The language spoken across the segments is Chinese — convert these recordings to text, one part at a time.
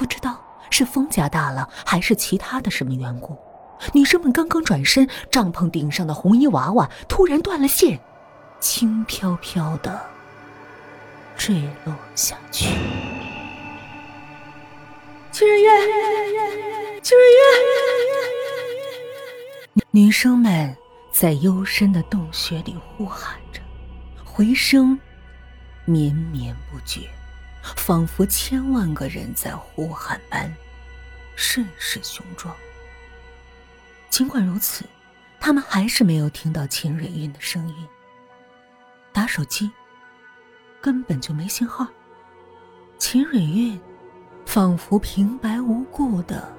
不知道是风加大了，还是其他的什么缘故，女生们刚刚转身，帐篷顶上的红衣娃娃突然断了线，轻飘飘的坠落下去。秋人院，清人月！女生们在幽深的洞穴里呼喊着，回声绵绵不绝。仿佛千万个人在呼喊般，甚是雄壮。尽管如此，他们还是没有听到秦蕊韵的声音。打手机根本就没信号。秦蕊韵仿佛平白无故的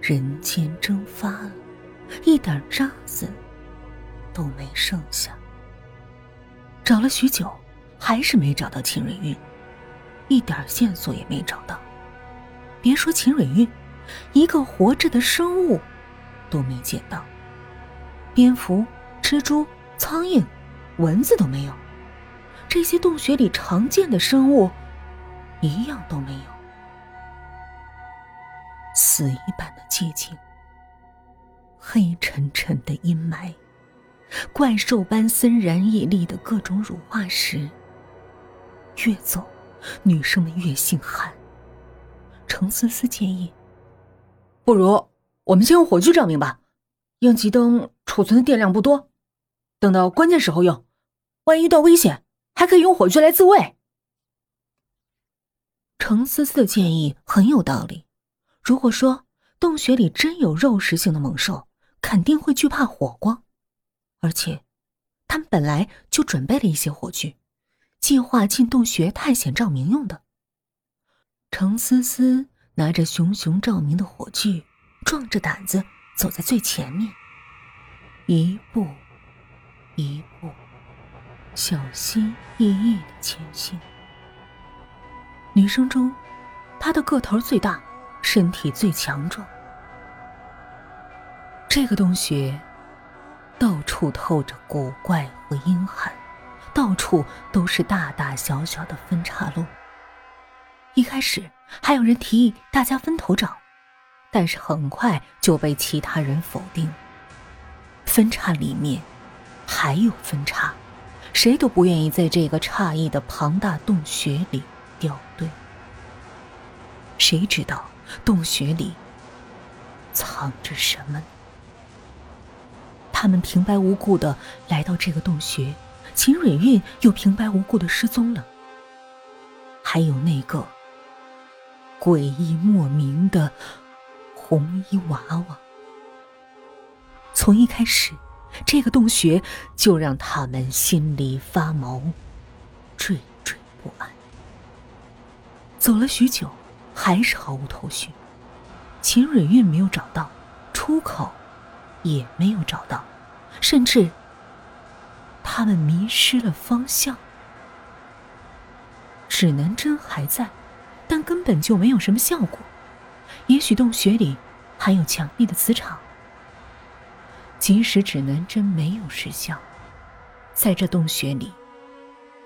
人间蒸发了，一点渣子都没剩下。找了许久，还是没找到秦蕊韵。一点线索也没找到，别说秦蕊玉，一个活着的生物都没见到。蝙蝠、蜘蛛、苍蝇、蚊子都没有，这些洞穴里常见的生物一样都没有。死一般的寂静，黑沉沉的阴霾，怪兽般森然屹立的各种乳化石，越走。女生们越心寒。程思思建议：“不如我们先用火炬照明吧，应急灯储存的电量不多，等到关键时候用。万一遇到危险，还可以用火炬来自卫。”程思思的建议很有道理。如果说洞穴里真有肉食性的猛兽，肯定会惧怕火光，而且他们本来就准备了一些火炬。计划进洞穴探险照明用的。程思思拿着熊熊照明的火炬，壮着胆子走在最前面，一步一步，小心翼翼的前行。女生中，她的个头最大，身体最强壮。这个洞穴到处透着古怪和阴寒。到处都是大大小小的分岔路。一开始还有人提议大家分头找，但是很快就被其他人否定。分叉里面还有分叉，谁都不愿意在这个诧异的庞大洞穴里掉队。谁知道洞穴里藏着什么？他们平白无故的来到这个洞穴。秦蕊韵又平白无故的失踪了，还有那个诡异莫名的红衣娃娃。从一开始，这个洞穴就让他们心里发毛，惴惴不安。走了许久，还是毫无头绪。秦蕊韵没有找到出口，也没有找到，甚至……他们迷失了方向，指南针还在，但根本就没有什么效果。也许洞穴里还有强力的磁场。即使指南针没有失效，在这洞穴里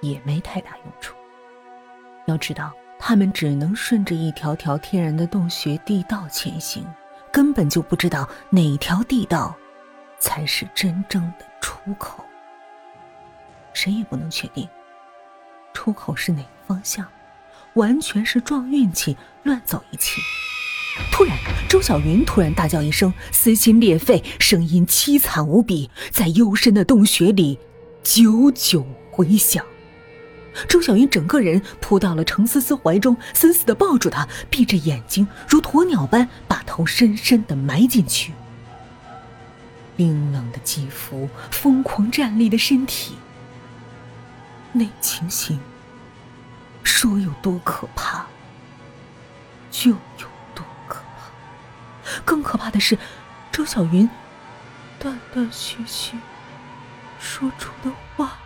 也没太大用处。要知道，他们只能顺着一条条天然的洞穴地道前行，根本就不知道哪条地道才是真正的出口。谁也不能确定出口是哪个方向，完全是撞运气，乱走一气。突然，周小云突然大叫一声，撕心裂肺，声音凄惨无比，在幽深的洞穴里久久回响。周小云整个人扑到了程思思怀中，死死的抱住她，闭着眼睛，如鸵鸟般把头深深的埋进去。冰冷的肌肤，疯狂站立的身体。那情形，说有多可怕，就有多可怕。更可怕的是，周小云断断续续说出的话：“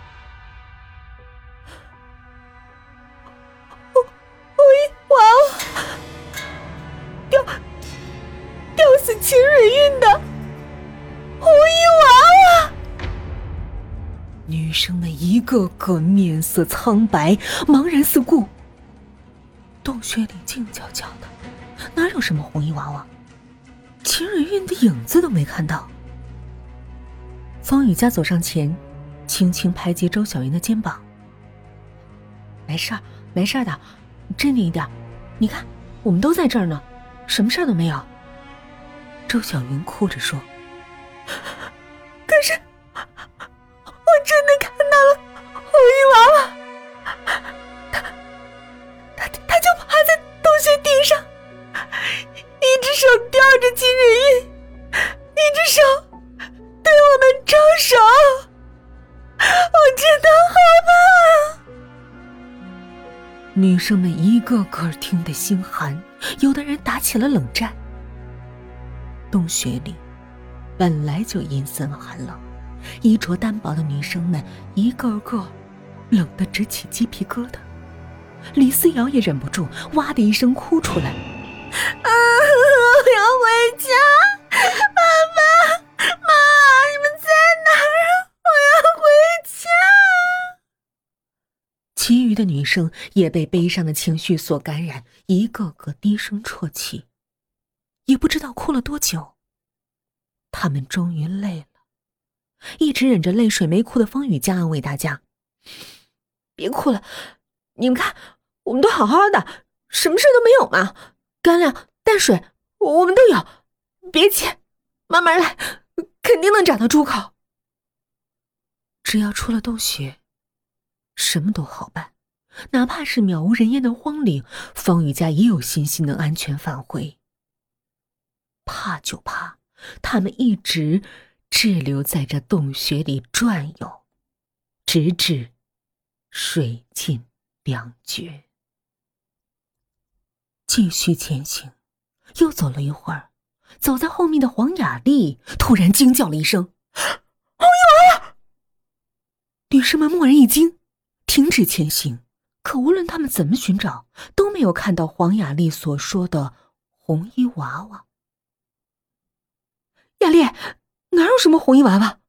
个个面色苍白，茫然四顾。洞穴里静悄悄的，哪有什么红衣娃娃？秦蕊韵的影子都没看到。方雨佳走上前，轻轻拍击周小云的肩膀：“没事儿，没事儿的，镇定一点。你看，我们都在这儿呢，什么事儿都没有。”周小云哭着说：“生们一个个听得心寒，有的人打起了冷战。洞穴里本来就阴森寒冷，衣着单薄的女生们一个个冷得直起鸡皮疙瘩。李思瑶也忍不住哇的一声哭出来：“啊，我要回家！余的女生也被悲伤的情绪所感染，一个个低声啜泣。也不知道哭了多久。他们终于累了，一直忍着泪水没哭的方雨佳安慰大家：“别哭了，你们看，我们都好好的，什么事都没有嘛。干粮、淡水，我们都有，别急，慢慢来，肯定能找到出口。只要出了洞穴，什么都好办，哪怕是渺无人烟的荒岭，方雨佳也有信心能安全返回。”怕就怕，他们一直滞留在这洞穴里转悠，直至水尽粮绝。继续前行，又走了一会儿，走在后面的黄雅丽突然惊叫了一声：“红衣娃娃！”女士们蓦然一惊，停止前行。可无论他们怎么寻找，都没有看到黄雅丽所说的红衣娃娃。雅丽，哪有什么红衣娃娃？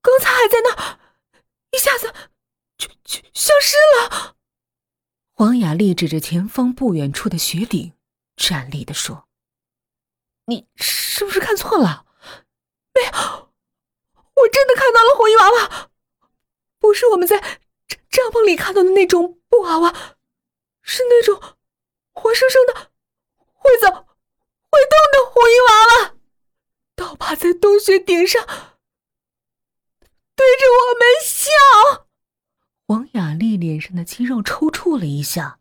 刚才还在那，一下子就就消失了。黄雅丽指着前方不远处的雪顶，站立的说：“你是不是看错了？没有，我真的看到了红衣娃娃，不是我们在帐篷里看到的那种布娃娃，是那种活生生的、会走、会动的红衣娃娃。”倒趴在洞穴顶上，对着我们笑。王雅丽脸上的肌肉抽搐了一下，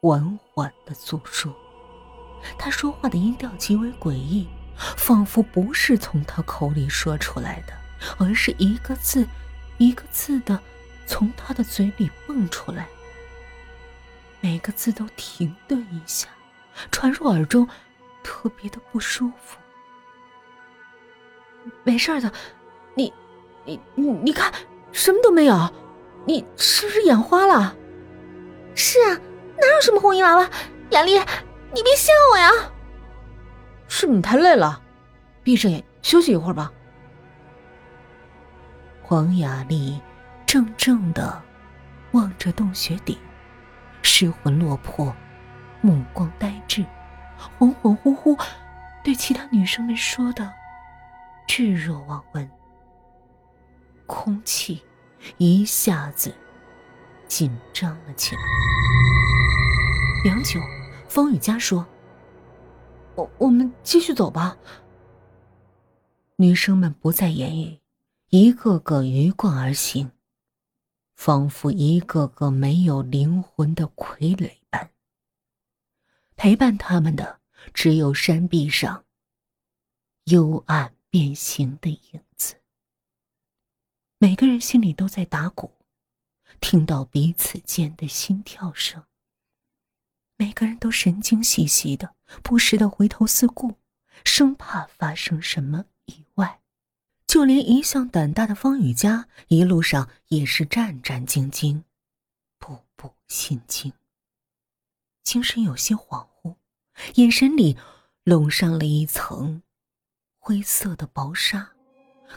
缓缓的诉说。她说话的音调极为诡异，仿佛不是从她口里说出来的，而是一个字一个字的从他的嘴里蹦出来。每个字都停顿一下，传入耳中，特别的不舒服。没事的，你，你，你，你看，什么都没有，你是不是眼花了？是啊，哪有什么红衣娃娃？雅丽，你别吓我呀！是你太累了？闭上眼休息一会儿吧。黄雅丽怔怔的望着洞穴顶，失魂落魄，目光呆滞，恍恍惚惚，对其他女生们说的。置若罔闻，空气一下子紧张了起来。良久，方雨佳说：“我我们继续走吧。”女生们不再言语，一个个鱼贯而行，仿佛一个个没有灵魂的傀儡般。陪伴他们的只有山壁上幽暗。变形的影子，每个人心里都在打鼓，听到彼此间的心跳声。每个人都神经兮兮的，不时的回头四顾，生怕发生什么。就连一向胆大的方雨佳，一路上也是战战兢兢，步步心惊，精神有些恍惚，眼神里笼上了一层。灰色的薄纱，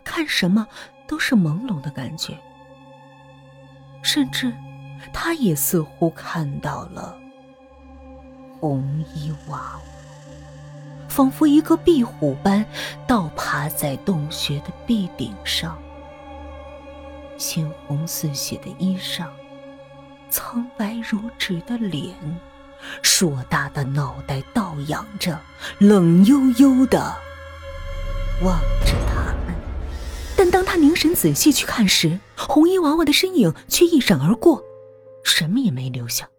看什么都是朦胧的感觉。甚至，他也似乎看到了红衣娃娃，仿佛一个壁虎般倒爬在洞穴的壁顶上。鲜红似血的衣裳，苍白如纸的脸，硕大的脑袋倒仰着，冷悠悠的望着他们。但当他凝神仔细去看时，红衣娃娃的身影却一闪而过，什么也没留下，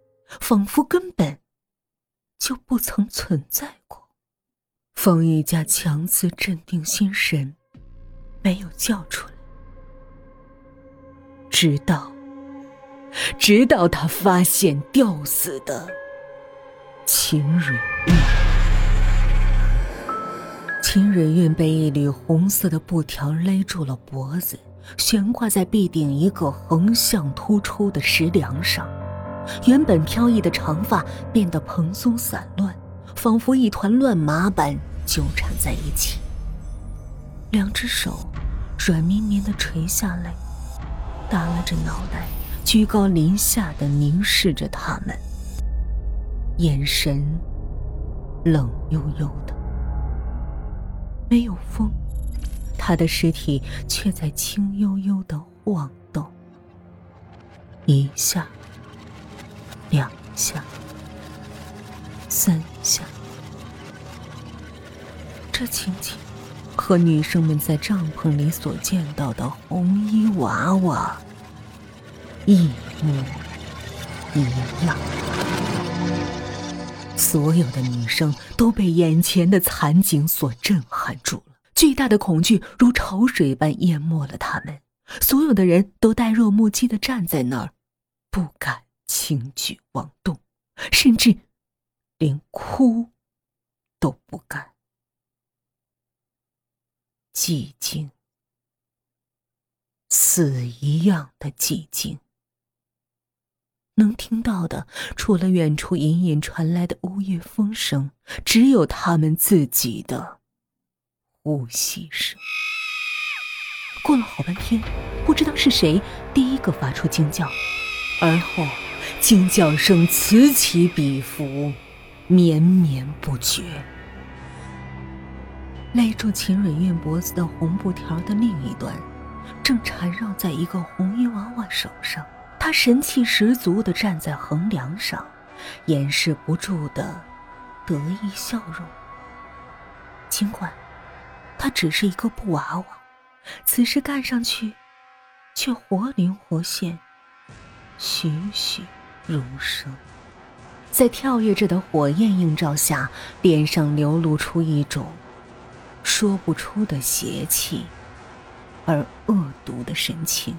仿佛根本就不曾存在过。方一家强自镇定心神，没有叫出来，直到，直到他发现吊死的秦蕊玉。秦蕊韵被一缕红色的布条勒住了脖子，悬挂在壁顶一个横向突出的石梁上。原本飘逸的长发变得蓬松散乱，仿佛一团乱麻般纠缠在一起。两只手软绵绵地垂下来，耷拉着脑袋，居高临下地凝视着他们，眼神冷悠悠的。没有风，他的尸体却在轻悠悠的晃动，一下，两下，三下。这情景和女生们在帐篷里所见到的红衣娃娃一模一样。所有的女生都被眼前的惨景所震撼住了，巨大的恐惧如潮水般淹没了他们。所有的人都呆若木鸡的站在那儿，不敢轻举妄动，甚至连哭都不敢。寂静，死一样的寂静。能听到的，除了远处隐隐传来的呜咽风声，只有他们自己的呼吸声。过了好半天，不知道是谁第一个发出惊叫，而后惊叫声此起彼伏，绵绵不绝。勒住秦蕊韵脖子的红布条的另一端，正缠绕在一个红衣娃娃手上。他神气十足地站在横梁上，掩饰不住的得意笑容。尽管他只是一个布娃娃，此时看上去却活灵活现，栩栩如生。在跳跃着的火焰映照下，脸上流露出一种说不出的邪气而恶毒的神情。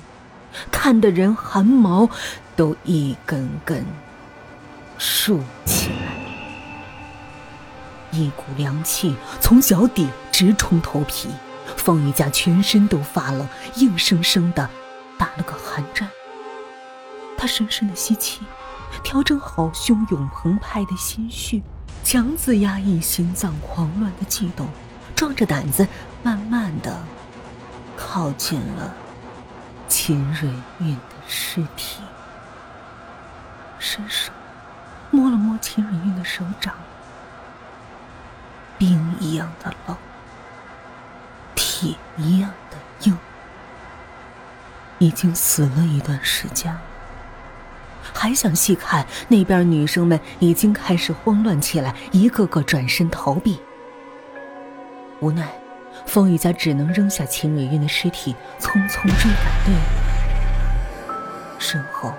看得人汗毛都一根根竖起来，一股凉气从脚底直冲头皮，方玉家全身都发冷，硬生生的打了个寒战。他深深的吸气，调整好汹涌澎湃的心绪，强自压抑心脏狂乱的悸动，壮着胆子，慢慢的靠近了。秦蕊韵的尸体，伸手摸了摸秦蕊韵的手掌，冰一样的冷，铁一样的硬，已经死了一段时间了。还想细看，那边女生们已经开始慌乱起来，一个个转身逃避。无奈。风雨家只能扔下秦蕊韵的尸体，匆匆追赶队伍。身后，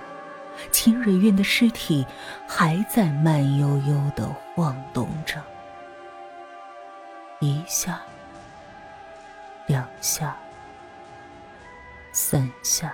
秦蕊韵的尸体还在慢悠悠的晃动着，一下，两下，三下。